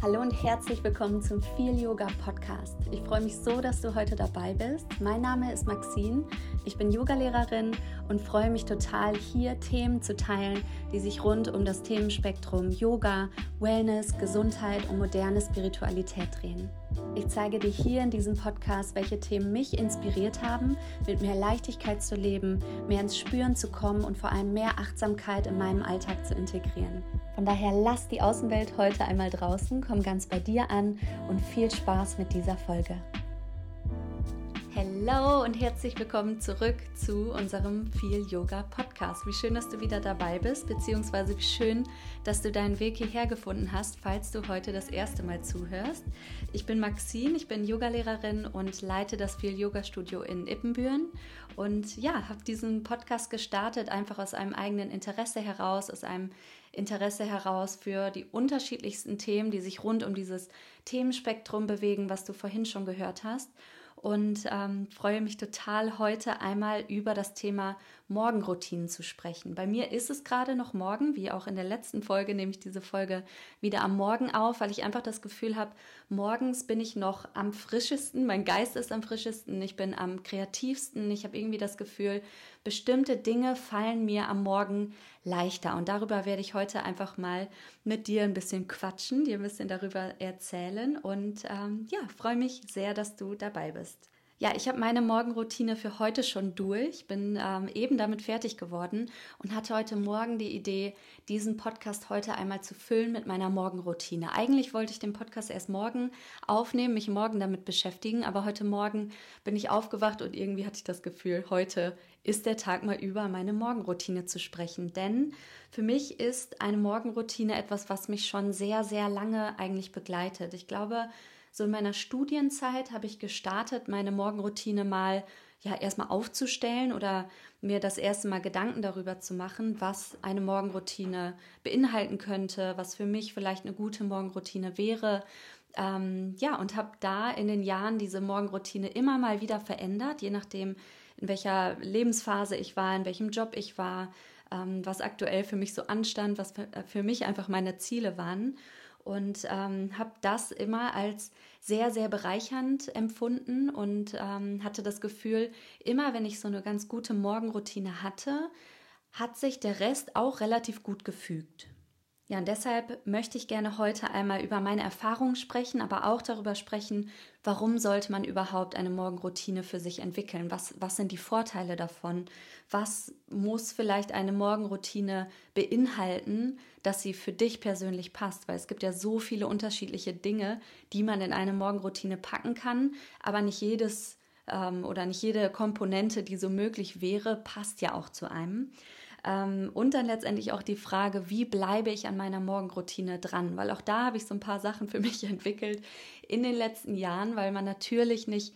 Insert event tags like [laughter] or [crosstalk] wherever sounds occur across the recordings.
Hallo und herzlich willkommen zum Feel Yoga Podcast. Ich freue mich so, dass du heute dabei bist. Mein Name ist Maxine, ich bin Yogalehrerin und freue mich total, hier Themen zu teilen, die sich rund um das Themenspektrum Yoga, Wellness, Gesundheit und moderne Spiritualität drehen. Ich zeige dir hier in diesem Podcast, welche Themen mich inspiriert haben, mit mehr Leichtigkeit zu leben, mehr ins Spüren zu kommen und vor allem mehr Achtsamkeit in meinem Alltag zu integrieren. Von daher lass die Außenwelt heute einmal draußen, komm ganz bei dir an und viel Spaß mit dieser Folge. Hallo und herzlich willkommen zurück zu unserem Feel Yoga Podcast. Wie schön, dass du wieder dabei bist, beziehungsweise wie schön, dass du deinen Weg hierher gefunden hast, falls du heute das erste Mal zuhörst. Ich bin Maxine, ich bin Yogalehrerin und leite das Feel Yoga Studio in Ippenbüren und ja, habe diesen Podcast gestartet einfach aus einem eigenen Interesse heraus, aus einem Interesse heraus für die unterschiedlichsten Themen, die sich rund um dieses Themenspektrum bewegen, was du vorhin schon gehört hast. Und ähm, freue mich total, heute einmal über das Thema Morgenroutinen zu sprechen. Bei mir ist es gerade noch morgen, wie auch in der letzten Folge, nehme ich diese Folge wieder am Morgen auf, weil ich einfach das Gefühl habe, morgens bin ich noch am frischesten, mein Geist ist am frischesten, ich bin am kreativsten, ich habe irgendwie das Gefühl, bestimmte Dinge fallen mir am Morgen leichter. Und darüber werde ich heute einfach mal mit dir ein bisschen quatschen, dir ein bisschen darüber erzählen und ähm, ja, freue mich sehr, dass du dabei bist. Ja, ich habe meine Morgenroutine für heute schon durch, bin ähm, eben damit fertig geworden und hatte heute Morgen die Idee, diesen Podcast heute einmal zu füllen mit meiner Morgenroutine. Eigentlich wollte ich den Podcast erst morgen aufnehmen, mich morgen damit beschäftigen, aber heute Morgen bin ich aufgewacht und irgendwie hatte ich das Gefühl, heute ist der Tag mal über meine Morgenroutine zu sprechen. Denn für mich ist eine Morgenroutine etwas, was mich schon sehr, sehr lange eigentlich begleitet. Ich glaube, so in meiner Studienzeit habe ich gestartet, meine Morgenroutine mal ja erstmal aufzustellen oder mir das erste Mal Gedanken darüber zu machen, was eine Morgenroutine beinhalten könnte, was für mich vielleicht eine gute Morgenroutine wäre. Ähm, ja, und habe da in den Jahren diese Morgenroutine immer mal wieder verändert, je nachdem, in welcher Lebensphase ich war, in welchem Job ich war, ähm, was aktuell für mich so anstand, was für, für mich einfach meine Ziele waren und ähm, habe das immer als sehr, sehr bereichernd empfunden und ähm, hatte das Gefühl, immer wenn ich so eine ganz gute Morgenroutine hatte, hat sich der Rest auch relativ gut gefügt. Ja, und deshalb möchte ich gerne heute einmal über meine Erfahrungen sprechen, aber auch darüber sprechen, warum sollte man überhaupt eine Morgenroutine für sich entwickeln? Was, was sind die Vorteile davon? Was muss vielleicht eine Morgenroutine beinhalten, dass sie für dich persönlich passt? Weil es gibt ja so viele unterschiedliche Dinge, die man in eine Morgenroutine packen kann, aber nicht jedes ähm, oder nicht jede Komponente, die so möglich wäre, passt ja auch zu einem. Ähm, und dann letztendlich auch die Frage, wie bleibe ich an meiner Morgenroutine dran? Weil auch da habe ich so ein paar Sachen für [laughs] mich entwickelt in den letzten Jahren, weil man natürlich nicht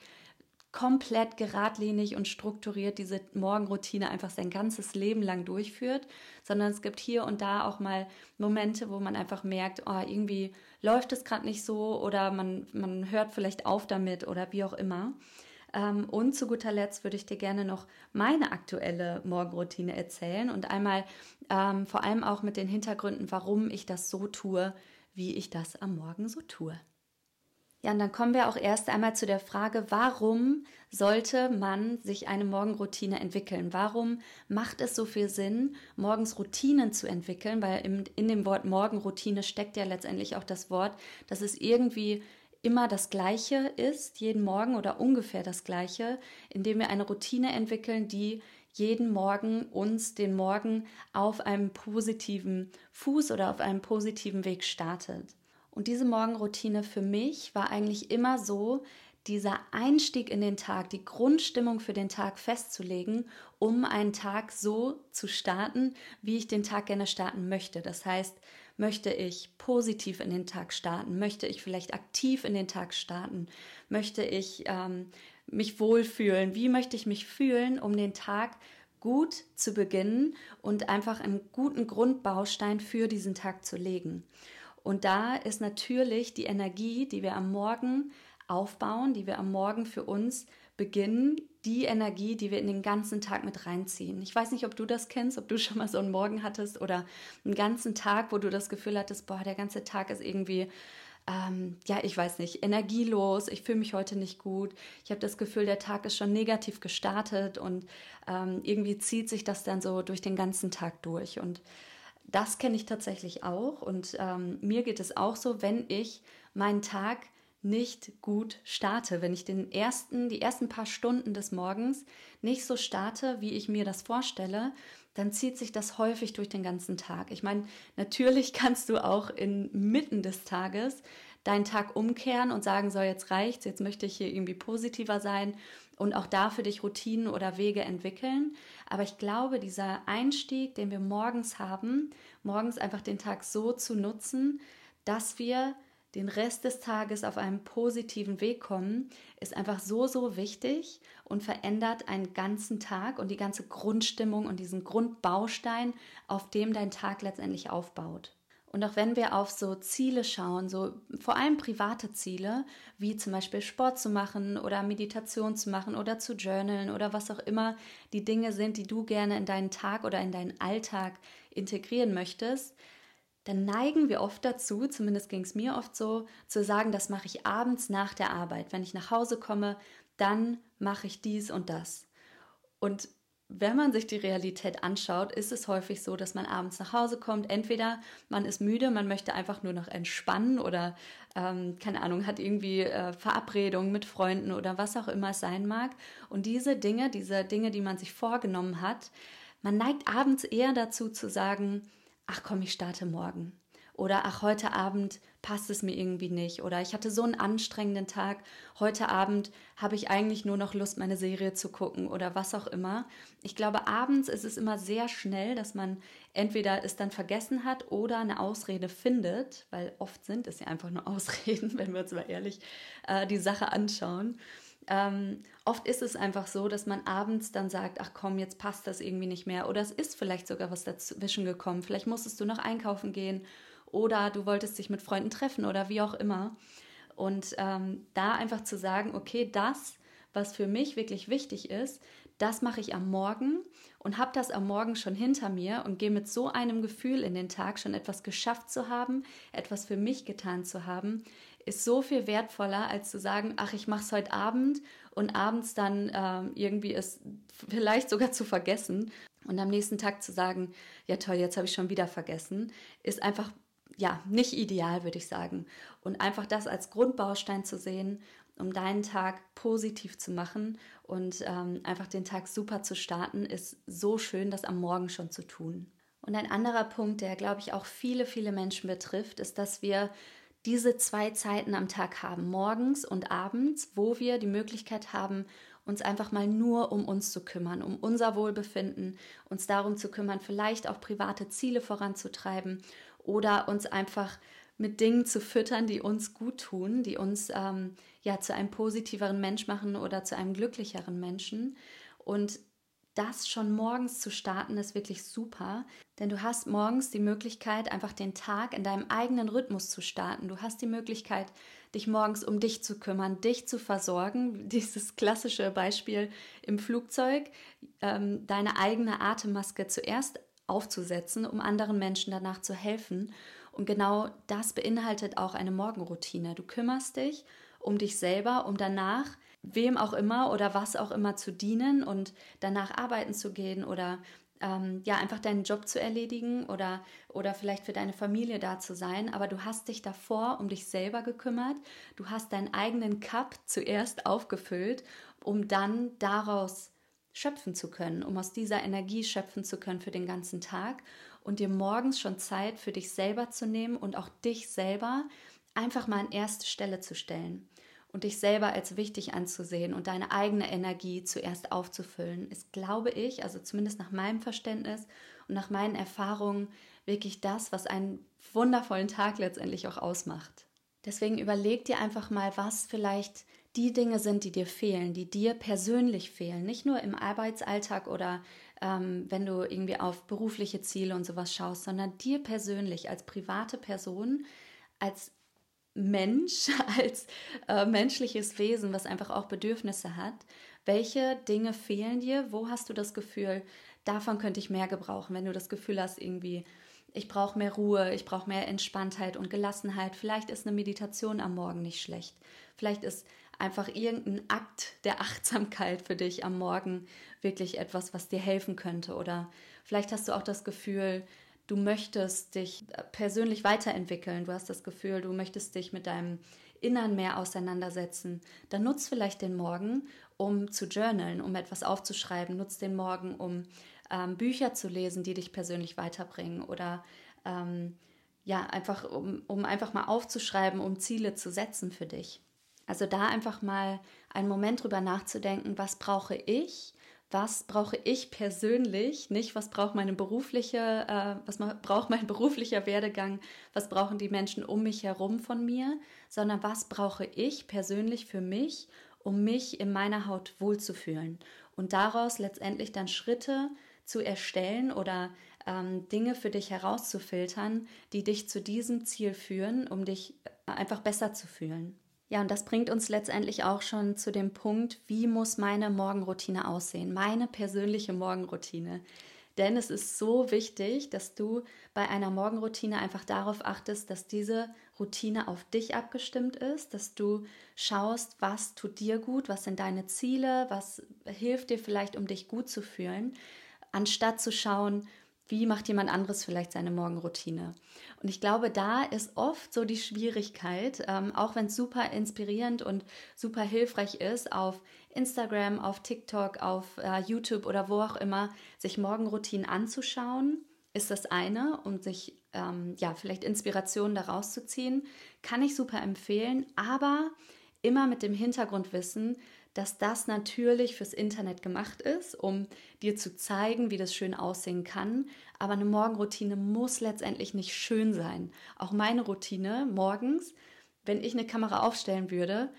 komplett geradlinig und strukturiert diese Morgenroutine einfach sein ganzes Leben lang durchführt, sondern es gibt hier und da auch mal Momente, wo man einfach merkt, oh, irgendwie läuft es gerade nicht so oder man, man hört vielleicht auf damit oder wie auch immer. Ähm, und zu guter Letzt würde ich dir gerne noch meine aktuelle Morgenroutine erzählen und einmal ähm, vor allem auch mit den Hintergründen, warum ich das so tue, wie ich das am Morgen so tue. Ja, und dann kommen wir auch erst einmal zu der Frage, warum sollte man sich eine Morgenroutine entwickeln? Warum macht es so viel Sinn, morgens Routinen zu entwickeln? Weil in, in dem Wort Morgenroutine steckt ja letztendlich auch das Wort, dass es irgendwie immer das Gleiche ist, jeden Morgen oder ungefähr das Gleiche, indem wir eine Routine entwickeln, die jeden Morgen uns den Morgen auf einem positiven Fuß oder auf einem positiven Weg startet. Und diese Morgenroutine für mich war eigentlich immer so, dieser Einstieg in den Tag, die Grundstimmung für den Tag festzulegen, um einen Tag so zu starten, wie ich den Tag gerne starten möchte. Das heißt, möchte ich positiv in den Tag starten? Möchte ich vielleicht aktiv in den Tag starten? Möchte ich ähm, mich wohlfühlen? Wie möchte ich mich fühlen, um den Tag gut zu beginnen und einfach einen guten Grundbaustein für diesen Tag zu legen? Und da ist natürlich die Energie, die wir am Morgen aufbauen, die wir am Morgen für uns beginnen, die Energie, die wir in den ganzen Tag mit reinziehen. Ich weiß nicht, ob du das kennst, ob du schon mal so einen Morgen hattest oder einen ganzen Tag, wo du das Gefühl hattest, boah, der ganze Tag ist irgendwie ähm, ja, ich weiß nicht, energielos, ich fühle mich heute nicht gut, ich habe das Gefühl, der Tag ist schon negativ gestartet und ähm, irgendwie zieht sich das dann so durch den ganzen Tag durch. Und das kenne ich tatsächlich auch und ähm, mir geht es auch so, wenn ich meinen Tag nicht gut starte, wenn ich den ersten, die ersten paar Stunden des Morgens nicht so starte, wie ich mir das vorstelle, dann zieht sich das häufig durch den ganzen Tag. Ich meine, natürlich [laughs] kannst du auch inmitten des Tages deinen Tag umkehren und sagen, so jetzt reicht's, jetzt möchte ich hier irgendwie positiver sein und auch da für dich Routinen oder Wege entwickeln. Aber ich glaube, dieser Einstieg, den wir morgens haben, morgens einfach den Tag so zu nutzen, dass wir den Rest des Tages auf einem positiven Weg kommen, ist einfach so, so wichtig und verändert einen ganzen Tag und die ganze Grundstimmung und diesen Grundbaustein, auf dem dein Tag letztendlich aufbaut. Und auch wenn wir auf so Ziele schauen, so vor allem private Ziele, wie zum Beispiel Sport zu machen oder Meditation zu machen oder zu journalen oder was auch immer die Dinge sind, die du gerne in deinen Tag oder in deinen Alltag integrieren möchtest, dann neigen wir oft dazu, zumindest ging es mir oft so, zu sagen, das mache ich abends nach der Arbeit. Wenn ich nach Hause komme, dann mache ich dies und das. Und wenn man sich die Realität anschaut, ist es häufig so, dass man abends nach Hause kommt. Entweder man ist müde, man möchte einfach nur noch entspannen oder, ähm, keine Ahnung, hat irgendwie äh, Verabredungen mit Freunden oder was auch immer es sein mag. Und diese Dinge, diese Dinge, die man sich vorgenommen hat, man neigt abends eher dazu zu sagen, ach komm, ich starte morgen. Oder ach, heute Abend passt es mir irgendwie nicht. Oder ich hatte so einen anstrengenden Tag. Heute Abend habe ich eigentlich nur noch Lust, meine Serie zu gucken oder was auch immer. Ich glaube, abends ist es immer sehr schnell, dass man entweder es dann vergessen hat oder eine Ausrede findet, weil oft sind es ja einfach nur [laughs] Ausreden, wenn wir uns mal ehrlich äh, die Sache anschauen. Ähm, oft ist es einfach so, dass man abends dann sagt, ach komm, jetzt passt das irgendwie nicht mehr. Oder es ist vielleicht sogar was dazwischen gekommen. Vielleicht musstest du noch einkaufen gehen oder du wolltest dich mit Freunden treffen oder wie auch immer. Und ähm, da einfach zu sagen, okay, das, was für mich wirklich wichtig ist, das mache ich am Morgen und habe das am Morgen schon hinter mir und gehe mit so einem Gefühl in den Tag, schon etwas geschafft zu haben, etwas für mich getan zu haben, ist so viel wertvoller, als zu sagen, ach, ich mache es heute Abend und abends dann ähm, irgendwie es vielleicht sogar zu vergessen und am nächsten Tag zu sagen, ja toll, jetzt habe ich schon wieder vergessen, ist einfach ja nicht ideal, würde ich sagen. Und einfach das als Grundbaustein zu sehen, um deinen Tag positiv zu machen und ähm, einfach den Tag super zu starten, ist so schön, das am Morgen schon zu tun. Und ein anderer Punkt, der, glaube ich, auch viele, viele Menschen betrifft, ist, dass wir diese zwei Zeiten am Tag haben, morgens und abends, wo wir die Möglichkeit haben, uns einfach mal nur um uns zu kümmern, um unser Wohlbefinden, uns darum zu kümmern, vielleicht auch private Ziele voranzutreiben oder uns einfach mit Dingen zu füttern, die uns gut tun, die uns ähm, ja zu einem positiveren Mensch machen oder zu einem glücklicheren Menschen. Und das schon morgens zu starten, ist wirklich super, denn du hast morgens die Möglichkeit, einfach den Tag in deinem eigenen Rhythmus zu starten. Du hast die Möglichkeit, dich morgens um dich zu kümmern, dich zu versorgen. [laughs] Dieses klassische Beispiel im Flugzeug, ähm, deine eigene Atemmaske zuerst aufzusetzen, um anderen Menschen danach zu helfen. Und genau das beinhaltet auch eine Morgenroutine. Du kümmerst dich um dich selber, um danach wem auch immer oder was auch immer zu dienen und danach arbeiten zu gehen oder ähm, ja einfach deinen Job zu erledigen oder oder vielleicht für deine Familie da zu sein. Aber du hast dich davor um dich selber gekümmert. Du hast deinen eigenen Cup zuerst aufgefüllt, um dann daraus schöpfen zu können, um aus dieser Energie schöpfen zu können für den ganzen Tag und dir morgens schon Zeit für dich selber zu nehmen und auch dich selber einfach mal an erste Stelle zu stellen und dich selber als wichtig anzusehen und deine eigene Energie zuerst aufzufüllen, ist, glaube ich, also zumindest nach meinem Verständnis und nach meinen Erfahrungen, wirklich das, was einen wundervollen Tag letztendlich auch ausmacht. Deswegen überleg dir einfach mal, was vielleicht die Dinge sind, die dir fehlen, die dir persönlich fehlen, nicht nur im Arbeitsalltag oder ähm, wenn du irgendwie auf berufliche Ziele und sowas schaust, sondern dir persönlich als private Person, als Mensch, [laughs] als äh, menschliches Wesen, was einfach auch Bedürfnisse hat. Welche Dinge fehlen dir? Wo hast du das Gefühl, davon könnte ich mehr gebrauchen, wenn du das Gefühl hast, irgendwie ich brauche mehr Ruhe, ich brauche mehr Entspanntheit und Gelassenheit. Vielleicht ist eine Meditation am Morgen nicht schlecht. Vielleicht ist einfach irgendein Akt der Achtsamkeit für dich am Morgen wirklich etwas, was dir helfen könnte. Oder vielleicht hast du auch das Gefühl, du möchtest dich persönlich weiterentwickeln. Du hast das Gefühl, du möchtest dich mit deinem Innern mehr auseinandersetzen. Dann nutz vielleicht den Morgen, um zu journalen, um etwas aufzuschreiben. Nutz den Morgen, um ähm, Bücher zu lesen, die dich persönlich weiterbringen. Oder ähm, ja, einfach, um, um einfach mal aufzuschreiben, um Ziele zu setzen für dich. Also da einfach mal einen Moment drüber nachzudenken, was brauche ich, was brauche ich persönlich, nicht was braucht meine berufliche, äh, was braucht mein [laughs] beruflicher Werdegang, was brauchen die Menschen um mich herum von mir, sondern was brauche ich persönlich für mich, um mich in meiner Haut wohlzufühlen? Und daraus letztendlich dann Schritte zu erstellen oder ähm, Dinge für dich herauszufiltern, die dich zu diesem Ziel führen, um dich einfach besser zu fühlen. Ja, und das bringt uns letztendlich auch schon zu dem Punkt, wie muss meine Morgenroutine aussehen, meine persönliche Morgenroutine. Denn es ist so wichtig, dass du bei einer Morgenroutine einfach darauf achtest, dass diese Routine auf dich abgestimmt ist, dass du schaust, was tut dir gut, was sind deine Ziele, was hilft dir vielleicht, um dich gut zu fühlen, anstatt zu schauen, wie macht jemand anderes vielleicht seine Morgenroutine? Und ich glaube, da ist oft so die Schwierigkeit, ähm, auch wenn es super inspirierend und super hilfreich ist, auf Instagram, auf TikTok, auf äh, YouTube oder wo auch immer, sich Morgenroutinen anzuschauen, ist das eine und sich ähm, ja vielleicht Inspirationen daraus zu ziehen, kann ich super empfehlen, aber immer mit dem Hintergrundwissen, dass das natürlich fürs Internet gemacht ist, um dir zu zeigen, wie das schön aussehen kann. Aber eine Morgenroutine muss letztendlich nicht schön sein. Auch meine Routine morgens, wenn ich eine Kamera aufstellen würde,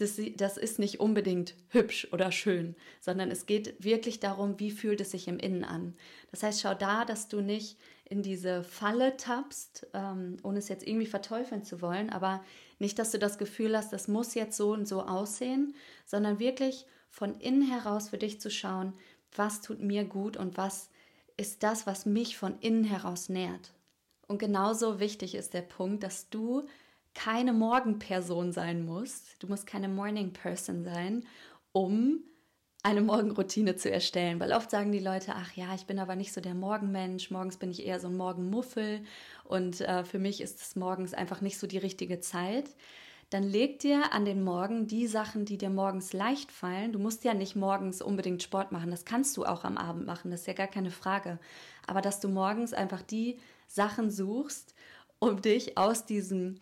das, das ist nicht unbedingt hübsch oder schön, sondern es geht wirklich darum, wie fühlt es sich im Innen an. Das heißt, schau da, dass du nicht in diese Falle tappst, ähm, ohne es jetzt irgendwie verteufeln zu wollen, aber nicht, dass du das Gefühl hast, das muss jetzt so und so aussehen, sondern wirklich von innen heraus für dich zu schauen, was tut mir gut und was ist das, was mich von innen heraus nährt. Und genauso wichtig ist der Punkt, dass du keine Morgenperson sein musst. Du musst keine Morning Person sein, um eine Morgenroutine zu erstellen, weil oft sagen die Leute, ach ja, ich bin aber nicht so der Morgenmensch, morgens bin ich eher so ein Morgenmuffel und äh, für mich ist es morgens einfach nicht so die richtige Zeit. Dann leg dir an den Morgen die Sachen, die dir morgens leicht fallen. Du musst ja nicht morgens unbedingt Sport machen, das kannst du auch am Abend machen, das ist ja gar keine Frage. Aber dass du morgens einfach die Sachen suchst, um dich aus diesem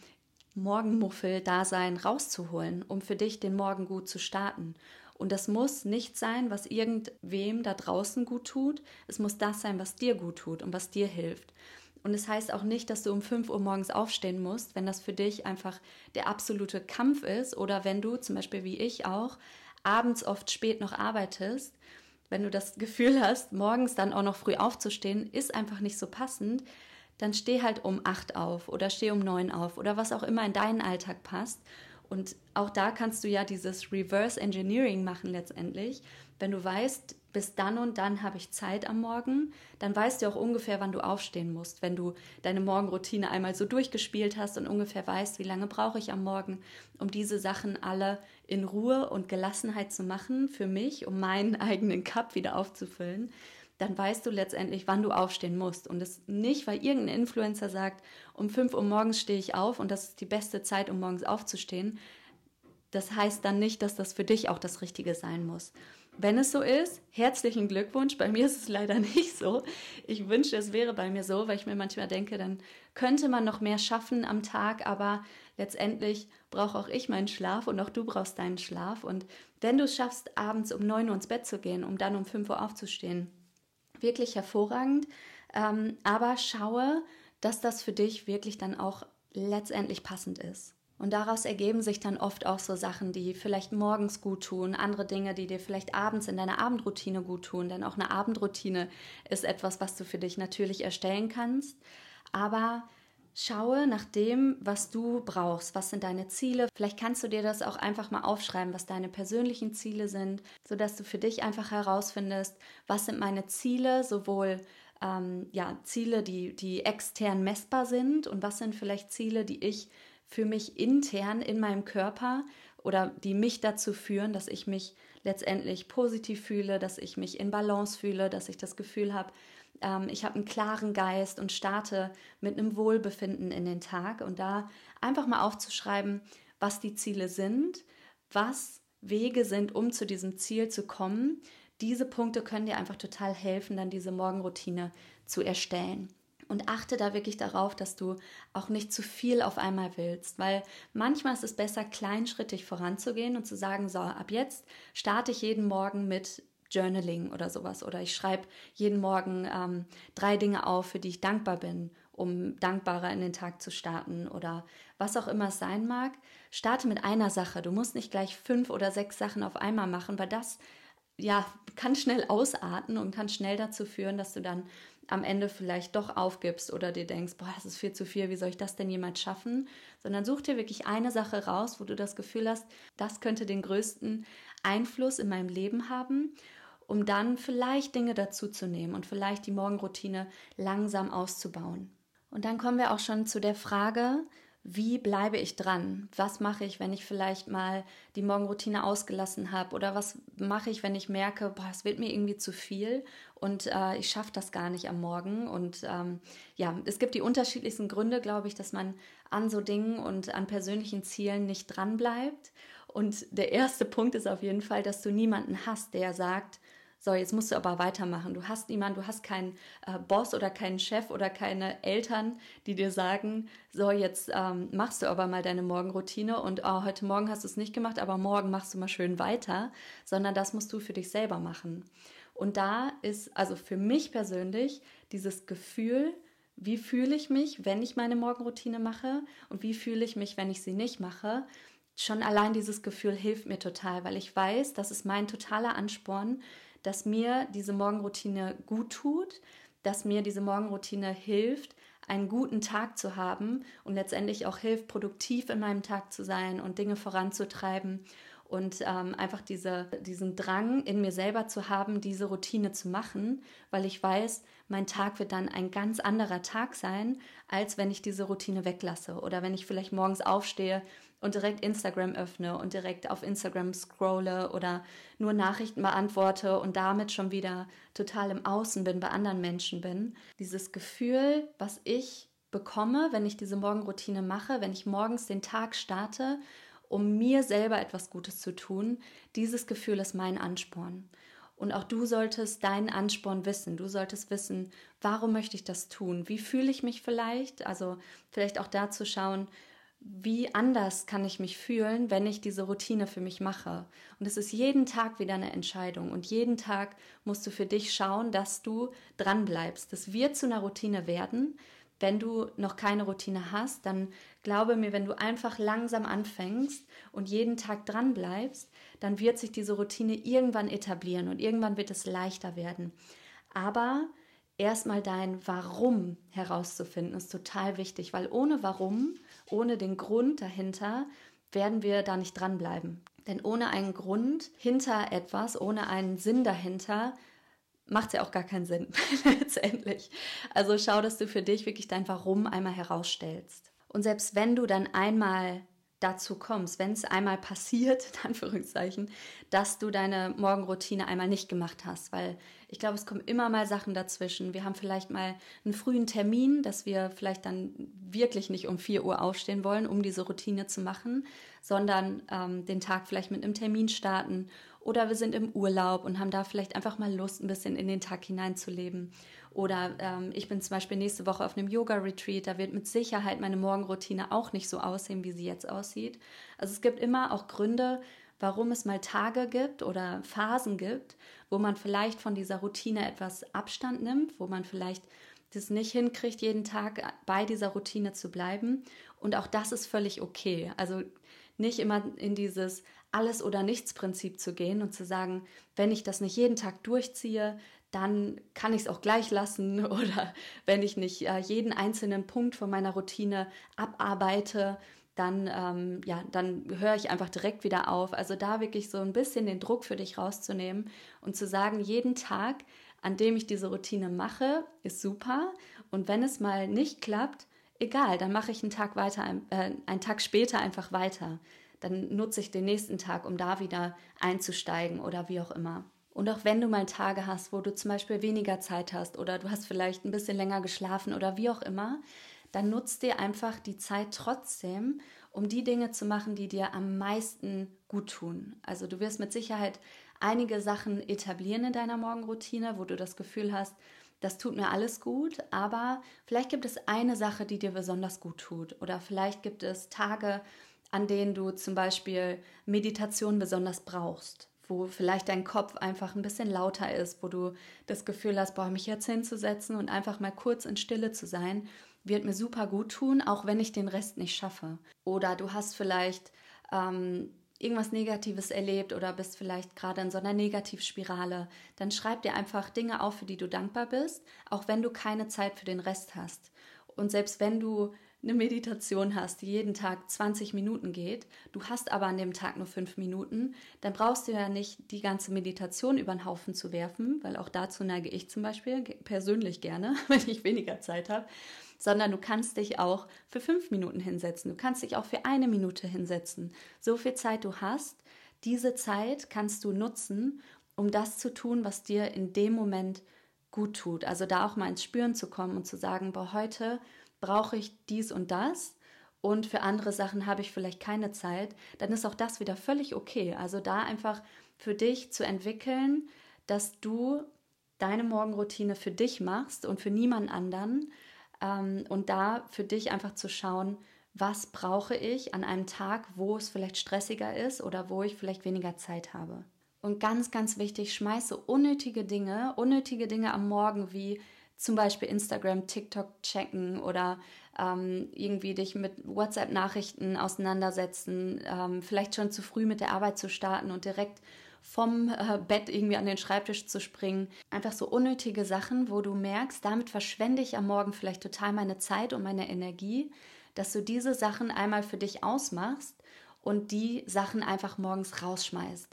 Morgenmuffel-Dasein rauszuholen, um für dich den Morgen gut zu starten. Und das muss nicht sein, was irgendwem da draußen gut tut. Es muss das sein, was dir gut tut und was dir hilft. Und es das heißt auch nicht, dass du um 5 Uhr morgens aufstehen musst, wenn das für dich einfach der absolute Kampf ist oder wenn du zum Beispiel wie ich auch abends oft spät noch arbeitest. Wenn du das [laughs] Gefühl hast, morgens dann auch noch früh aufzustehen, ist einfach nicht so passend, dann steh halt um 8 auf oder steh um 9 auf oder was auch immer in deinen Alltag passt und auch da kannst du ja dieses Reverse Engineering machen letztendlich. Wenn du weißt, bis dann und dann habe ich Zeit am Morgen, dann weißt du auch ungefähr, wann du aufstehen musst. Wenn du deine Morgenroutine einmal so durchgespielt hast und ungefähr weißt, wie lange brauche ich am Morgen, um diese Sachen alle in Ruhe und Gelassenheit zu machen für mich, um meinen [laughs] eigenen Cup wieder aufzufüllen, dann weißt du letztendlich, wann du aufstehen musst. Und es nicht, weil irgendein Influencer sagt, um 5 Uhr morgens stehe ich auf und das ist die beste Zeit, um morgens aufzustehen. Das heißt dann nicht, dass das für dich auch das Richtige sein muss. Wenn es so ist, herzlichen Glückwunsch. Bei mir ist es leider [laughs] nicht so. Ich wünschte, es wäre bei mir so, weil ich mir manchmal denke, dann könnte man noch mehr schaffen am Tag, aber letztendlich brauche auch ich meinen Schlaf und auch du brauchst deinen Schlaf. Und wenn du es schaffst, abends um 9 Uhr ins Bett zu gehen, um dann um 5 Uhr aufzustehen, wirklich hervorragend. Ähm, aber schaue, dass das für dich wirklich dann auch letztendlich passend ist. Und daraus ergeben sich dann oft auch so Sachen, die vielleicht morgens gut tun, andere Dinge, die dir vielleicht abends in deiner Abendroutine gut tun. Denn auch eine Abendroutine ist etwas, was du für dich natürlich erstellen kannst. Aber Schaue nach dem, was du brauchst. Was sind deine Ziele? Vielleicht kannst du dir das auch einfach mal aufschreiben, was deine persönlichen Ziele sind, sodass du für dich einfach herausfindest, was sind meine Ziele, sowohl ähm, ja, Ziele, die, die extern messbar sind und was sind vielleicht Ziele, die ich für mich intern in meinem Körper oder die mich dazu führen, dass ich mich letztendlich positiv fühle, dass ich mich in Balance fühle, dass ich das Gefühl habe, ähm, ich habe einen klaren Geist und starte mit einem Wohlbefinden in den Tag und da einfach mal aufzuschreiben, was die Ziele sind, was Wege sind, um zu diesem Ziel zu kommen. Diese Punkte können dir einfach total helfen, dann diese Morgenroutine zu erstellen. Und achte da wirklich darauf, dass du auch nicht zu viel auf einmal willst, weil manchmal ist es besser, kleinschrittig voranzugehen und zu sagen, so, ab jetzt starte ich jeden Morgen mit Journaling oder sowas. Oder ich schreibe jeden Morgen ähm, drei Dinge auf, für die ich dankbar bin, um dankbarer in den Tag zu starten oder was auch immer es sein mag. Starte mit einer Sache. Du musst nicht gleich fünf oder sechs Sachen auf einmal machen, weil das ja kann schnell ausarten und kann schnell dazu führen, dass du dann am Ende vielleicht doch aufgibst oder dir denkst, boah, das ist viel zu viel, wie soll ich das denn jemals schaffen? Sondern such dir wirklich eine Sache raus, wo du das Gefühl hast, das könnte den größten Einfluss in meinem Leben haben um dann vielleicht Dinge dazuzunehmen und vielleicht die Morgenroutine langsam auszubauen. Und dann kommen wir auch schon zu der Frage, wie bleibe ich dran? Was mache ich, wenn ich vielleicht mal die Morgenroutine ausgelassen habe? Oder was mache ich, wenn ich merke, boah, es wird mir irgendwie zu viel und äh, ich schaffe das gar nicht am Morgen? Und ähm, ja, es gibt die unterschiedlichsten Gründe, glaube ich, dass man an so Dingen und an persönlichen Zielen nicht dran bleibt. Und der erste Punkt ist auf jeden Fall, dass du niemanden hast, der sagt, so, jetzt musst du aber weitermachen. Du hast niemanden, du hast keinen äh, Boss oder keinen Chef oder keine Eltern, die dir sagen, so, jetzt ähm, machst du aber mal deine Morgenroutine und oh, heute Morgen hast du es nicht gemacht, aber morgen machst du mal schön weiter, sondern das musst du für dich selber machen. Und da ist also für mich persönlich dieses Gefühl, wie fühle ich mich, wenn ich meine Morgenroutine mache und wie fühle ich mich, wenn ich sie nicht mache. Schon allein dieses Gefühl hilft mir total, weil ich weiß, das ist mein totaler Ansporn, dass mir diese Morgenroutine gut tut, dass mir diese Morgenroutine hilft, einen guten Tag zu haben und letztendlich auch hilft, produktiv in meinem Tag zu sein und Dinge voranzutreiben und ähm, einfach diese, diesen Drang in mir selber zu haben, diese Routine zu machen, weil ich weiß, mein Tag wird dann ein ganz anderer Tag sein, als wenn ich diese Routine weglasse oder wenn ich vielleicht morgens aufstehe und direkt Instagram öffne und direkt auf Instagram scrolle oder nur Nachrichten beantworte und damit schon wieder total im Außen bin, bei anderen Menschen bin. Dieses Gefühl, was ich bekomme, wenn ich diese Morgenroutine mache, wenn ich morgens den Tag starte, um mir selber etwas Gutes zu tun, dieses Gefühl ist mein Ansporn. Und auch du solltest deinen Ansporn wissen. Du solltest wissen, warum möchte ich das tun? Wie fühle ich mich vielleicht? Also vielleicht auch da zu schauen, wie anders kann ich mich fühlen, wenn ich diese Routine für mich mache. Und es ist jeden Tag wieder eine Entscheidung. Und jeden Tag musst du für dich schauen, dass du dran bleibst. Das wird zu einer Routine werden. Wenn du noch keine Routine hast, dann glaube mir, wenn du einfach langsam anfängst und jeden Tag dran bleibst, dann wird sich diese Routine irgendwann etablieren und irgendwann wird es leichter werden. Aber erstmal dein Warum herauszufinden ist total wichtig, weil ohne Warum ohne den Grund dahinter werden wir da nicht dranbleiben. Denn ohne einen Grund hinter etwas, ohne einen Sinn dahinter, macht es ja auch gar keinen Sinn [laughs] letztendlich. Also schau, dass du für dich wirklich dein Warum einmal herausstellst. Und selbst wenn du dann einmal dazu kommst, wenn es einmal passiert, [laughs] in Anführungszeichen, dass du deine Morgenroutine einmal nicht gemacht hast, weil ich glaube, es kommen immer mal Sachen dazwischen. Wir haben vielleicht mal einen frühen Termin, dass wir vielleicht dann wirklich nicht um 4 Uhr aufstehen wollen, um diese Routine zu machen, sondern ähm, den Tag vielleicht mit einem Termin starten oder wir sind im Urlaub und haben da vielleicht einfach mal Lust, ein bisschen in den Tag hineinzuleben. Oder ähm, ich bin zum Beispiel nächste Woche auf einem Yoga-Retreat, da wird mit Sicherheit meine Morgenroutine auch nicht so aussehen, wie sie jetzt aussieht. Also es gibt immer auch Gründe, warum es mal Tage gibt oder Phasen gibt, wo man vielleicht von dieser Routine etwas Abstand nimmt, wo man vielleicht das nicht hinkriegt, jeden Tag bei dieser Routine zu bleiben. Und auch das ist völlig okay. Also nicht immer in dieses Alles- oder Nichts-Prinzip zu gehen und zu sagen, wenn ich das nicht jeden Tag durchziehe, dann kann ich es auch gleich lassen [laughs] oder wenn ich nicht äh, jeden einzelnen Punkt von meiner Routine abarbeite, dann, ähm, ja, dann höre ich einfach direkt wieder auf. Also da wirklich so ein bisschen den Druck für dich rauszunehmen und zu sagen, jeden Tag an dem ich diese Routine mache, ist super. Und wenn es mal nicht klappt, egal, dann mache ich einen Tag weiter, äh, einen Tag später einfach weiter. Dann nutze ich den nächsten Tag, um da wieder einzusteigen oder wie auch immer. Und auch wenn du mal Tage hast, wo du zum Beispiel weniger Zeit hast oder du hast vielleicht ein bisschen länger geschlafen oder wie auch immer, dann nutzt dir einfach die Zeit trotzdem, um die Dinge zu machen, die dir am meisten gut tun. Also du wirst mit Sicherheit einige Sachen etablieren in deiner Morgenroutine, wo du das Gefühl hast, das tut mir alles gut, aber vielleicht gibt es eine Sache, die dir besonders gut tut. Oder vielleicht gibt es Tage, an denen du zum Beispiel Meditation besonders brauchst, wo vielleicht dein Kopf einfach ein bisschen lauter ist, wo du das Gefühl hast, boah, mich jetzt hinzusetzen und einfach mal kurz in Stille zu sein, wird mir super gut tun, auch wenn ich den Rest nicht schaffe. Oder du hast vielleicht ähm, irgendwas Negatives erlebt oder bist vielleicht gerade in so einer Negativspirale, dann schreib dir einfach Dinge auf, für die du dankbar bist, auch wenn du keine Zeit für den Rest hast. Und selbst wenn du eine Meditation hast, die jeden Tag 20 Minuten geht, du hast aber an dem Tag nur fünf Minuten, dann brauchst du ja nicht die ganze Meditation über den Haufen zu werfen, weil auch dazu neige ich zum Beispiel persönlich gerne, [laughs] wenn ich weniger Zeit habe, sondern du kannst dich auch für fünf Minuten hinsetzen, du kannst dich auch für eine Minute hinsetzen. So viel Zeit du hast, diese Zeit kannst du nutzen, um das zu tun, was dir in dem Moment gut tut. Also da auch mal ins Spüren zu kommen und zu sagen, boah, heute brauche ich dies und das und für andere Sachen habe ich vielleicht keine Zeit, dann ist auch das wieder völlig okay. Also da einfach für dich zu entwickeln, dass du deine Morgenroutine für dich machst und für niemand anderen ähm, und da für dich einfach zu schauen, was brauche ich an einem Tag, wo es vielleicht stressiger ist oder wo ich vielleicht weniger Zeit habe. Und ganz, ganz wichtig, schmeiße unnötige Dinge, unnötige Dinge am Morgen wie zum Beispiel Instagram, TikTok checken oder ähm, irgendwie dich mit WhatsApp-Nachrichten auseinandersetzen, ähm, vielleicht schon zu früh mit der Arbeit zu starten und direkt vom äh, Bett irgendwie an den Schreibtisch zu springen. Einfach so unnötige Sachen, wo du merkst, damit verschwende ich am Morgen vielleicht total meine Zeit und meine Energie, dass du diese Sachen einmal für dich ausmachst und die Sachen einfach morgens rausschmeißt.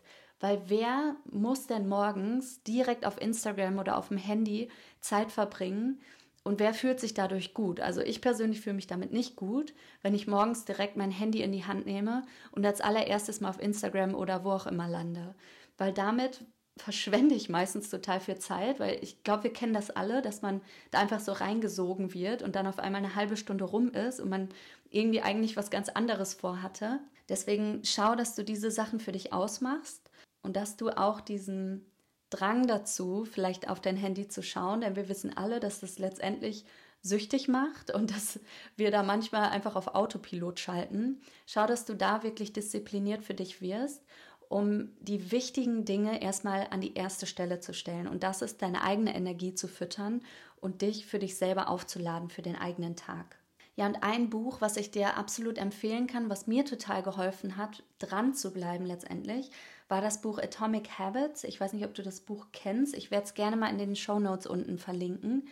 Weil wer muss denn morgens direkt auf Instagram oder auf dem Handy Zeit verbringen? Und wer fühlt sich dadurch gut? Also ich persönlich fühle mich damit nicht gut, wenn ich morgens direkt mein Handy in die Hand nehme und als allererstes mal auf Instagram oder wo auch immer lande. Weil damit verschwende ich meistens total viel Zeit, weil ich glaube, wir kennen das alle, dass man da einfach so reingesogen wird und dann auf einmal eine halbe Stunde rum ist und man irgendwie eigentlich was ganz anderes vorhatte. Deswegen schau, dass du diese Sachen für dich ausmachst und dass du auch diesen Drang dazu, vielleicht auf dein Handy zu schauen, denn wir wissen alle, dass das letztendlich süchtig macht und [laughs] dass wir da manchmal einfach auf Autopilot schalten. Schau, dass du da wirklich diszipliniert für dich wirst, um die wichtigen Dinge erstmal an die erste Stelle zu stellen. Und das ist deine eigene Energie zu füttern und dich für dich selber aufzuladen für den eigenen Tag. Ja, und ein Buch, was ich dir absolut empfehlen kann, was mir total geholfen hat, dran zu bleiben letztendlich, war das Buch Atomic Habits. Ich weiß nicht, ob du das Buch kennst. Ich werde es gerne mal in den Show Notes unten verlinken,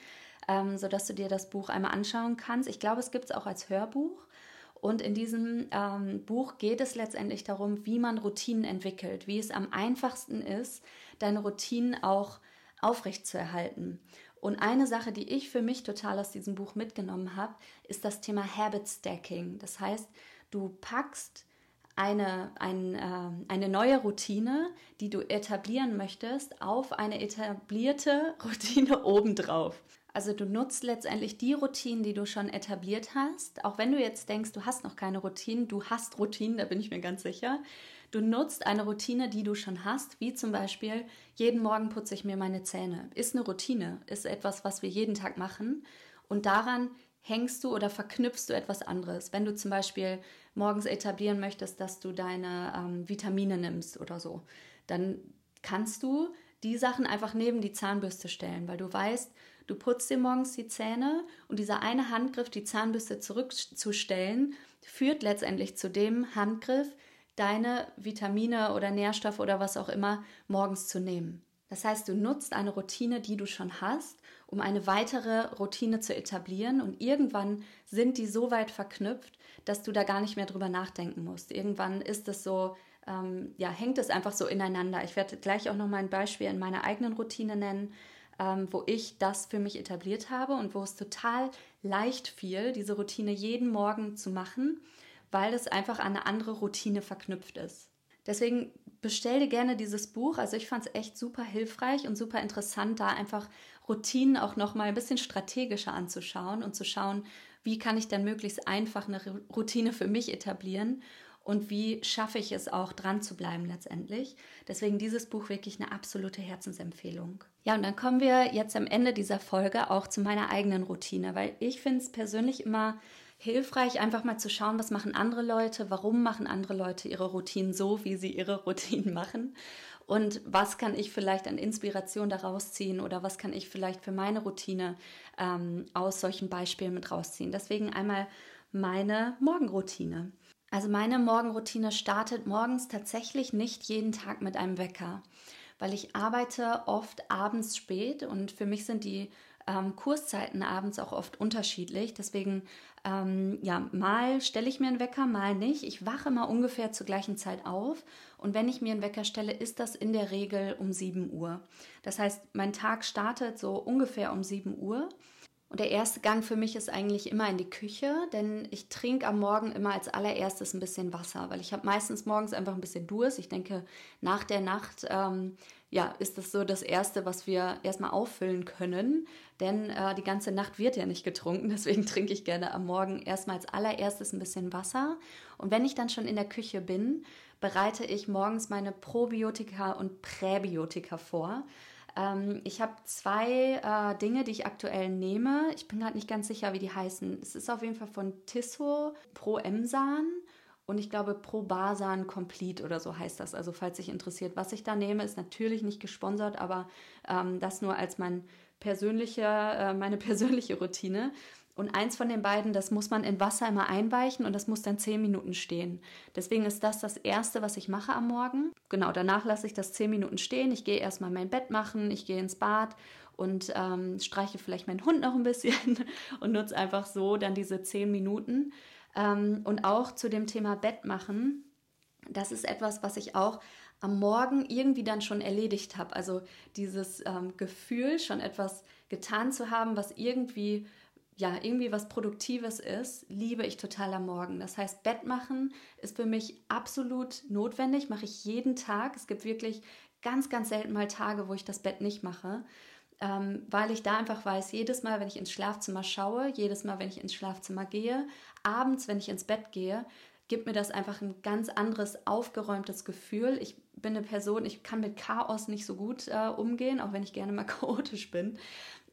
ähm, sodass du dir das Buch einmal anschauen kannst. Ich glaube, es gibt es auch als Hörbuch. Und in diesem ähm, Buch geht es letztendlich darum, wie man Routinen entwickelt, wie es am einfachsten ist, deine Routinen auch aufrechtzuerhalten. Und eine Sache, die ich für mich total aus diesem Buch mitgenommen habe, ist das Thema Habit Stacking. Das heißt, du packst eine, ein, äh, eine neue Routine, die du etablieren möchtest, auf eine etablierte [laughs] Routine obendrauf. Also du nutzt letztendlich die Routinen, die du schon etabliert hast. Auch wenn du jetzt denkst, du hast noch keine Routinen, du hast Routinen, da bin ich mir ganz sicher. Du nutzt eine Routine, die du schon hast, wie zum Beispiel, jeden Morgen putze ich mir meine Zähne. Ist eine Routine, ist etwas, was wir jeden Tag machen. Und daran hängst du oder verknüpfst du etwas anderes. Wenn du zum Beispiel morgens etablieren möchtest, dass du deine ähm, Vitamine nimmst oder so, dann kannst du die Sachen einfach neben die Zahnbürste stellen, weil du weißt, du putzt dir morgens die Zähne und dieser eine Handgriff, die Zahnbürste zurückzustellen, führt letztendlich zu dem Handgriff, deine Vitamine oder Nährstoffe oder was auch immer morgens zu nehmen. Das heißt, du nutzt eine Routine, die du schon hast, um eine weitere Routine zu etablieren und irgendwann sind die so weit verknüpft, dass du da gar nicht mehr drüber nachdenken musst. Irgendwann ist es so, ähm, ja, hängt es einfach so ineinander. Ich werde gleich auch noch mal ein Beispiel in meiner eigenen Routine nennen, ähm, wo ich das für mich etabliert habe und wo es total leicht fiel, diese Routine jeden Morgen zu machen, weil es einfach an eine andere Routine verknüpft ist. Deswegen bestell dir gerne dieses Buch. Also ich fand es echt super hilfreich und super interessant, da einfach Routinen auch nochmal ein bisschen strategischer anzuschauen und zu schauen, wie kann ich dann möglichst einfach eine Routine für mich etablieren und wie schaffe ich es auch dran zu bleiben letztendlich. Deswegen dieses Buch wirklich eine absolute Herzensempfehlung. Ja, und dann kommen wir jetzt am Ende dieser Folge auch zu meiner eigenen Routine, weil ich finde es persönlich immer hilfreich, einfach mal zu schauen, was machen andere Leute, warum machen andere Leute ihre Routinen so, wie sie ihre [laughs] Routinen machen und was kann ich vielleicht an Inspiration daraus ziehen oder was kann ich vielleicht für meine Routine ähm, aus solchen Beispielen mit rausziehen. Deswegen einmal meine Morgenroutine. Also meine Morgenroutine startet morgens tatsächlich nicht jeden Tag mit einem Wecker, weil ich arbeite oft abends spät und für mich sind die ähm, Kurszeiten abends auch oft unterschiedlich. Deswegen, ähm, ja, mal stelle ich mir einen Wecker, mal nicht. Ich wache mal ungefähr zur gleichen Zeit auf. Und wenn ich mir einen Wecker stelle, ist das in der Regel um 7 Uhr. Das heißt, mein Tag startet so ungefähr um 7 Uhr. Und der erste Gang für mich ist eigentlich immer in die Küche, denn ich trinke am Morgen immer als allererstes ein bisschen Wasser, weil ich habe meistens morgens einfach ein bisschen Durst. Ich denke, nach der Nacht ähm, ja, ist das so das Erste, was wir erstmal auffüllen können, denn äh, die ganze Nacht wird ja nicht getrunken, [laughs] deswegen trinke ich gerne am Morgen erstmal als allererstes ein bisschen Wasser. Und wenn ich dann schon in der Küche bin, bereite ich morgens meine Probiotika und Präbiotika vor. Ähm, ich habe zwei äh, Dinge, die ich aktuell nehme. Ich bin gerade nicht ganz sicher, wie die heißen. Es ist auf jeden Fall von Tisso Pro Emsan und ich glaube Probasan Complete oder so heißt das. Also falls sich interessiert, was ich da nehme, ist natürlich nicht gesponsert, aber ähm, das nur als mein persönliche, äh, meine [laughs] persönliche Routine. Und eins von den beiden, das muss man in Wasser immer einweichen und das muss dann zehn Minuten stehen. Deswegen ist das das Erste, was ich mache am Morgen. Genau, danach lasse ich das zehn Minuten stehen. Ich gehe erstmal mein Bett machen, ich gehe ins Bad und ähm, streiche vielleicht meinen Hund noch ein bisschen [laughs] und nutze einfach so dann diese zehn Minuten. Ähm, und auch zu dem Thema Bett machen, das ist etwas, was ich auch am Morgen irgendwie dann schon erledigt habe. Also dieses ähm, Gefühl, schon etwas getan zu haben, was irgendwie ja, irgendwie was Produktives ist, liebe ich total am Morgen. Das heißt, Bett machen ist für mich absolut notwendig, mache ich jeden Tag. Es gibt wirklich ganz, ganz selten mal Tage, wo ich das Bett nicht mache, ähm, weil ich da einfach weiß, jedes Mal, wenn ich ins Schlafzimmer schaue, jedes Mal, wenn ich ins Schlafzimmer gehe, abends, wenn ich ins Bett gehe, gibt mir das einfach ein ganz anderes, aufgeräumtes Gefühl. Ich bin eine Person, ich kann mit Chaos nicht so gut äh, umgehen, auch wenn ich gerne mal [laughs] chaotisch bin.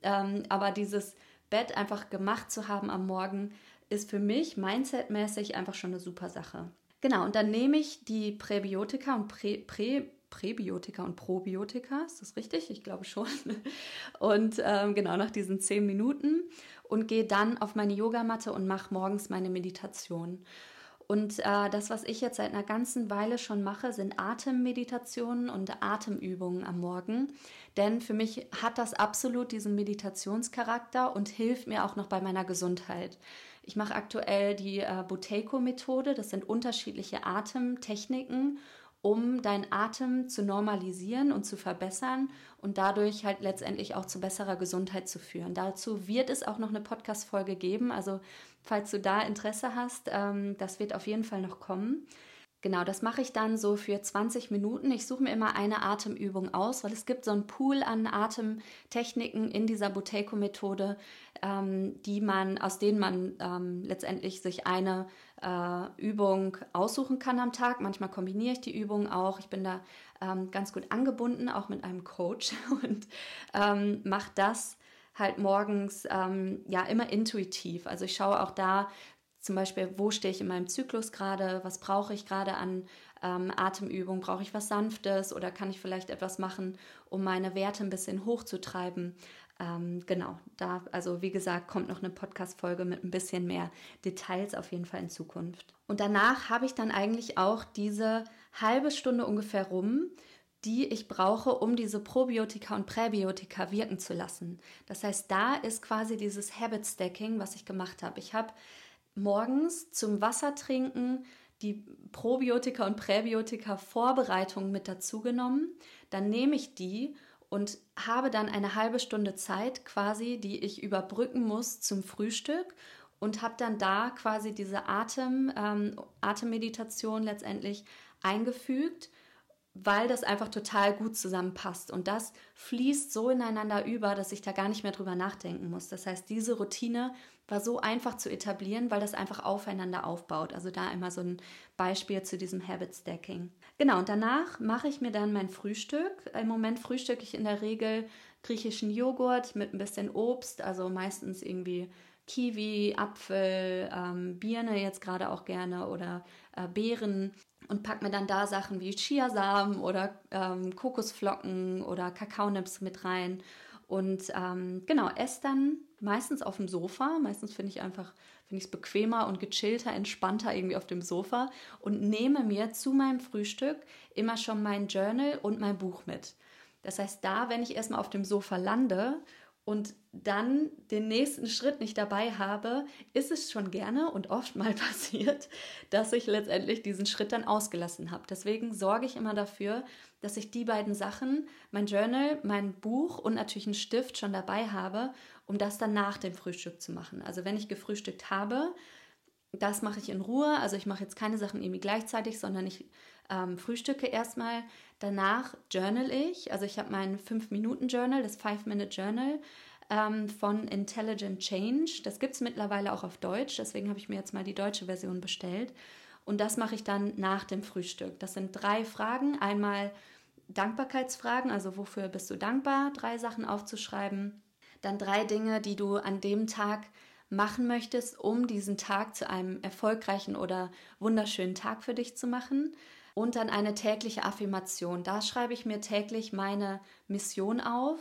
Ähm, aber dieses Bett einfach gemacht zu haben am Morgen, ist für mich mindsetmäßig einfach schon eine super Sache. Genau, und dann nehme ich die Präbiotika und Prä, Prä, Präbiotika und Probiotika, ist das richtig? Ich glaube schon. [laughs] Und ähm, genau nach diesen zehn Minuten und gehe dann auf meine Yogamatte und mache morgens meine Meditation. Und äh, das, was ich jetzt seit einer ganzen Weile schon mache, sind Atemmeditationen und Atemübungen am Morgen. Denn für mich hat das absolut diesen Meditationscharakter und hilft mir auch noch bei meiner Gesundheit. Ich mache aktuell die äh, Buteiko-Methode. Das sind unterschiedliche Atemtechniken um deinen Atem zu normalisieren und zu verbessern und dadurch halt letztendlich auch zu besserer Gesundheit zu führen. Dazu wird es auch noch eine Podcast-Folge geben. Also, falls du da Interesse hast, ähm, das wird auf jeden Fall noch kommen. Genau, das mache ich dann so für 20 Minuten. Ich suche mir immer eine Atemübung aus, weil es gibt so einen Pool an Atemtechniken in dieser Buteiko-Methode, ähm, die man, aus denen man ähm, letztendlich sich eine äh, Übung aussuchen kann am Tag. Manchmal kombiniere ich die Übungen auch. Ich bin da ähm, ganz gut angebunden, auch mit einem Coach [laughs] und ähm, mache das halt morgens ähm, ja immer intuitiv. Also ich schaue auch da, zum Beispiel, wo stehe ich in meinem Zyklus gerade, was brauche ich gerade an ähm, Atemübung, brauche ich was Sanftes oder kann ich vielleicht etwas machen, um meine Werte ein bisschen hochzutreiben. Ähm, genau, da, also wie gesagt, kommt noch eine Podcast-Folge mit ein bisschen mehr Details auf jeden Fall in Zukunft. Und danach habe ich dann eigentlich auch diese halbe Stunde ungefähr rum, die ich brauche, um diese Probiotika und Präbiotika wirken zu lassen. Das heißt, da ist quasi dieses Habit Stacking, was ich gemacht habe. Ich habe morgens zum Wassertrinken die Probiotika und Präbiotika Vorbereitung mit dazu genommen. Dann nehme ich die und habe dann eine halbe Stunde Zeit quasi, die ich überbrücken muss zum Frühstück und habe dann da quasi diese Atem, ähm, Atemmeditation letztendlich eingefügt weil das einfach total gut zusammenpasst. Und das fließt so ineinander über, dass ich da gar nicht mehr drüber nachdenken muss. Das heißt, diese Routine war so einfach zu etablieren, weil das einfach aufeinander aufbaut. Also da einmal so ein Beispiel zu diesem Habit Stacking. Genau, und danach mache ich mir dann mein Frühstück. Im Moment frühstücke ich in der Regel griechischen Joghurt mit ein bisschen Obst, also meistens irgendwie Kiwi, Apfel, ähm, Birne jetzt gerade auch gerne oder äh, Beeren und pack mir dann da Sachen wie Chiasamen oder ähm, Kokosflocken oder Kakaonips mit rein. Und ähm, genau, esse dann meistens auf dem Sofa. Meistens finde ich einfach, finde ich es bequemer und gechillter, entspannter irgendwie auf dem Sofa und nehme mir zu meinem Frühstück immer schon mein Journal und mein Buch mit. Das heißt, da, wenn ich erstmal auf dem Sofa lande und dann den nächsten Schritt nicht dabei habe, ist es schon gerne und oft mal [laughs] passiert, dass ich letztendlich diesen Schritt dann ausgelassen habe. Deswegen sorge ich immer dafür, dass ich die beiden Sachen, mein Journal, mein Buch und natürlich einen Stift schon dabei habe, um das dann nach dem Frühstück zu machen. Also wenn ich gefrühstückt habe, das mache ich in Ruhe. Also ich mache jetzt keine Sachen irgendwie gleichzeitig, sondern ich ähm, frühstücke erstmal. Danach journal ich. Also ich habe mein 5-Minuten-Journal, das 5-Minute-Journal ähm, von Intelligent Change. Das gibt es mittlerweile auch auf Deutsch. Deswegen habe ich mir jetzt mal die deutsche Version bestellt. Und das mache ich dann nach dem Frühstück. Das sind drei Fragen. Einmal Dankbarkeitsfragen, also wofür bist du dankbar? Drei Sachen aufzuschreiben. Dann drei Dinge, die du an dem Tag machen möchtest, um diesen Tag zu einem erfolgreichen oder wunderschönen Tag für dich zu machen. Und dann eine tägliche Affirmation. Da schreibe ich mir täglich meine Mission auf,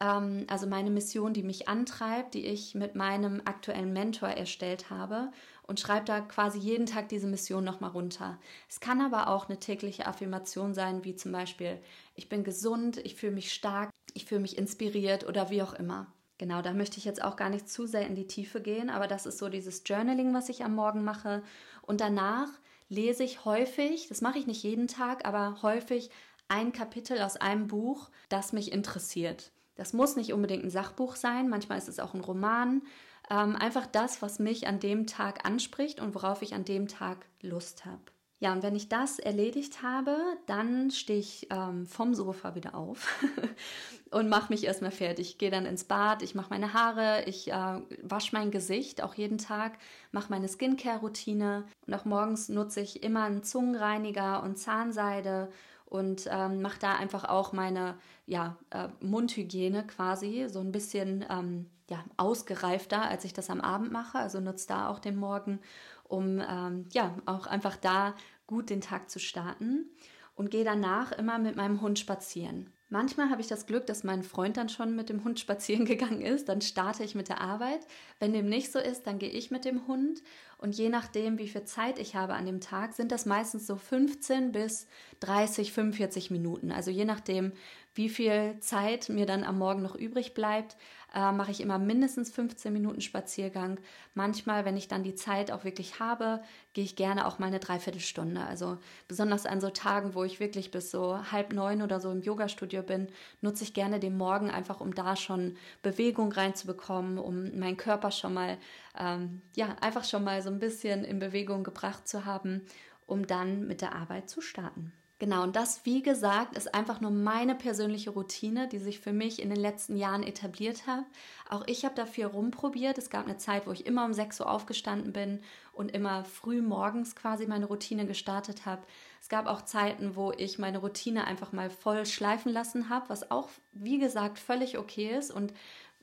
ähm, also meine Mission, die mich antreibt, die ich mit meinem aktuellen Mentor erstellt habe und schreibe da quasi jeden Tag diese Mission nochmal runter. Es kann aber auch eine tägliche Affirmation sein, wie zum Beispiel, ich bin gesund, ich fühle mich stark, ich fühle mich inspiriert oder wie auch immer. Genau, da möchte ich jetzt auch gar nicht zu sehr in die Tiefe gehen, aber das ist so dieses Journaling, was ich am Morgen mache. Und danach lese ich häufig, das mache ich nicht jeden Tag, aber häufig ein Kapitel aus einem Buch, das mich interessiert. Das muss nicht unbedingt ein Sachbuch sein, manchmal ist es auch ein Roman. Ähm, einfach das, was mich an dem Tag anspricht und worauf ich an dem Tag Lust habe. Ja, und wenn ich das erledigt habe, dann stehe ich ähm, vom Sofa wieder auf [laughs] und mache mich erstmal fertig. Gehe dann ins Bad, ich mache meine Haare, ich äh, wasche mein Gesicht auch jeden Tag, mache meine Skincare-Routine und auch morgens nutze ich immer einen Zungenreiniger und Zahnseide und ähm, mache da einfach auch meine ja, äh, Mundhygiene quasi so ein bisschen ähm, ja, ausgereifter, als ich das am Abend mache. Also nutze da auch den Morgen um ähm, ja auch einfach da gut den Tag zu starten und gehe danach immer mit meinem Hund spazieren. Manchmal habe ich das Glück, dass mein Freund dann schon mit dem Hund spazieren [laughs] gegangen ist. Dann starte ich mit der Arbeit. Wenn dem nicht so ist, dann gehe ich mit dem Hund. Und je nachdem, wie viel Zeit ich habe an dem Tag, sind das meistens so 15 bis 30, 45 Minuten. Also je nachdem, wie viel Zeit mir dann am Morgen noch übrig bleibt, äh, mache ich immer mindestens 15 Minuten Spaziergang. Manchmal, wenn ich dann die Zeit auch wirklich habe, gehe ich gerne auch mal eine Dreiviertelstunde. Also besonders an so Tagen, wo ich wirklich bis so halb neun oder so im Yoga-Studio bin, nutze ich gerne den Morgen einfach, um da schon Bewegung reinzubekommen, um meinen Körper schon mal, ähm, ja, einfach schon mal so ein bisschen in Bewegung gebracht zu haben, um dann mit der Arbeit zu starten. Genau, und das, wie gesagt, ist einfach nur meine persönliche Routine, die sich für mich in den letzten Jahren etabliert hat. Auch ich habe dafür rumprobiert. Es gab eine Zeit, wo ich immer um 6 Uhr aufgestanden bin und immer früh morgens quasi meine Routine gestartet habe. Es gab auch Zeiten, wo ich meine Routine einfach mal voll schleifen lassen habe, was auch, wie gesagt, völlig okay ist und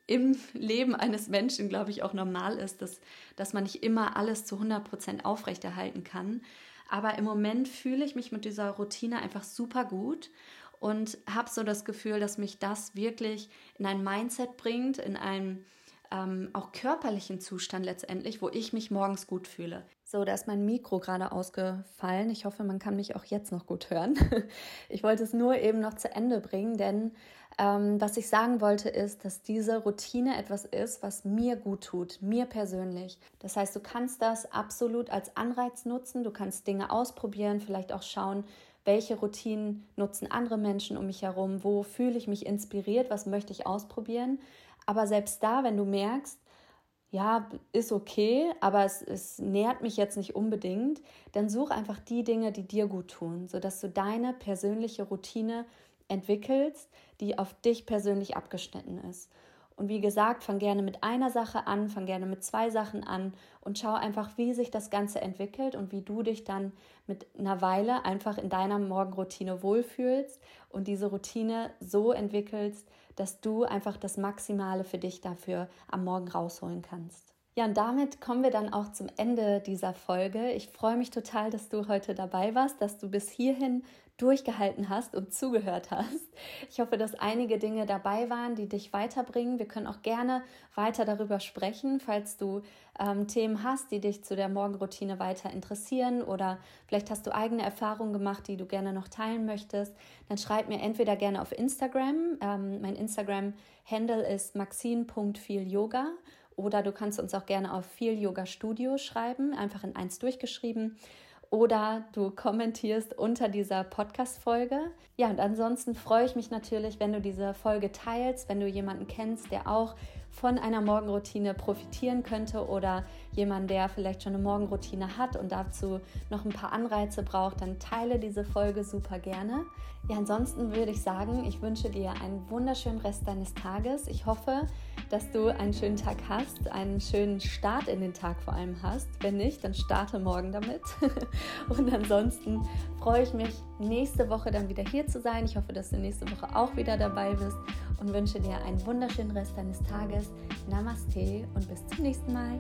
im [laughs] Leben eines Menschen, glaube ich, auch normal ist, dass, dass man nicht immer alles zu 100 Prozent aufrechterhalten kann. Aber im Moment fühle ich mich mit dieser Routine einfach super gut und habe so das Gefühl, dass mich das wirklich in ein Mindset bringt, in einen ähm, auch körperlichen Zustand letztendlich, wo ich mich morgens gut fühle. So, da ist mein Mikro gerade ausgefallen. Ich hoffe, man kann mich auch jetzt noch gut hören. [laughs] Ich wollte es nur eben noch zu Ende bringen, denn ähm, was ich sagen wollte ist, dass diese Routine etwas ist, was mir gut tut, mir persönlich. Das heißt, du kannst das absolut als Anreiz nutzen, du kannst Dinge ausprobieren, vielleicht auch schauen, welche Routinen nutzen andere Menschen um mich herum, wo fühle ich mich inspiriert, was möchte ich ausprobieren. Aber selbst da, wenn du merkst, ja, ist okay, aber es, es nährt mich jetzt nicht unbedingt, dann such einfach die Dinge, die dir gut tun, sodass du deine persönliche Routine entwickelst, die auf dich persönlich abgeschnitten ist. Und wie gesagt, fang gerne mit einer Sache an, fang gerne mit zwei Sachen an und schau einfach, wie sich das Ganze entwickelt und wie du dich dann mit einer Weile einfach in deiner Morgenroutine wohlfühlst und diese Routine so entwickelst, dass du einfach das Maximale für dich dafür am Morgen rausholen kannst. Ja, und damit kommen wir dann auch zum Ende dieser Folge. Ich freue mich total, dass du heute dabei warst, dass du bis hierhin durchgehalten hast und zugehört hast. Ich hoffe, dass einige Dinge dabei waren, die dich weiterbringen. Wir können auch gerne weiter darüber sprechen, falls du ähm, Themen hast, die dich zu der Morgenroutine weiter interessieren oder vielleicht hast du eigene Erfahrungen gemacht, die du gerne noch teilen möchtest. Dann schreib mir entweder gerne auf Instagram. Ähm, mein Instagram-Handle ist maxine.vielyoga oder du kannst uns auch gerne auf viel Yoga Studio schreiben, einfach in eins durchgeschrieben oder du kommentierst unter dieser Podcast-Folge. Ja, und ansonsten freue ich mich natürlich, wenn du diese Folge teilst, wenn du jemanden kennst, der auch von einer Morgenroutine profitieren könnte oder jemand, der vielleicht schon eine Morgenroutine hat und dazu noch ein paar Anreize braucht, dann teile diese Folge super gerne. Ja, ansonsten würde ich sagen, ich wünsche dir einen wunderschönen Rest deines Tages. Ich hoffe, dass du einen schönen Tag hast, einen schönen Start in den Tag vor allem hast. Wenn nicht, dann starte morgen damit. [laughs] Und ansonsten freue ich mich, nächste Woche dann wieder hier zu sein. Ich hoffe, dass du nächste Woche auch wieder dabei bist und wünsche dir einen wunderschönen Rest deines Tages. Namaste und bis zum nächsten Mal.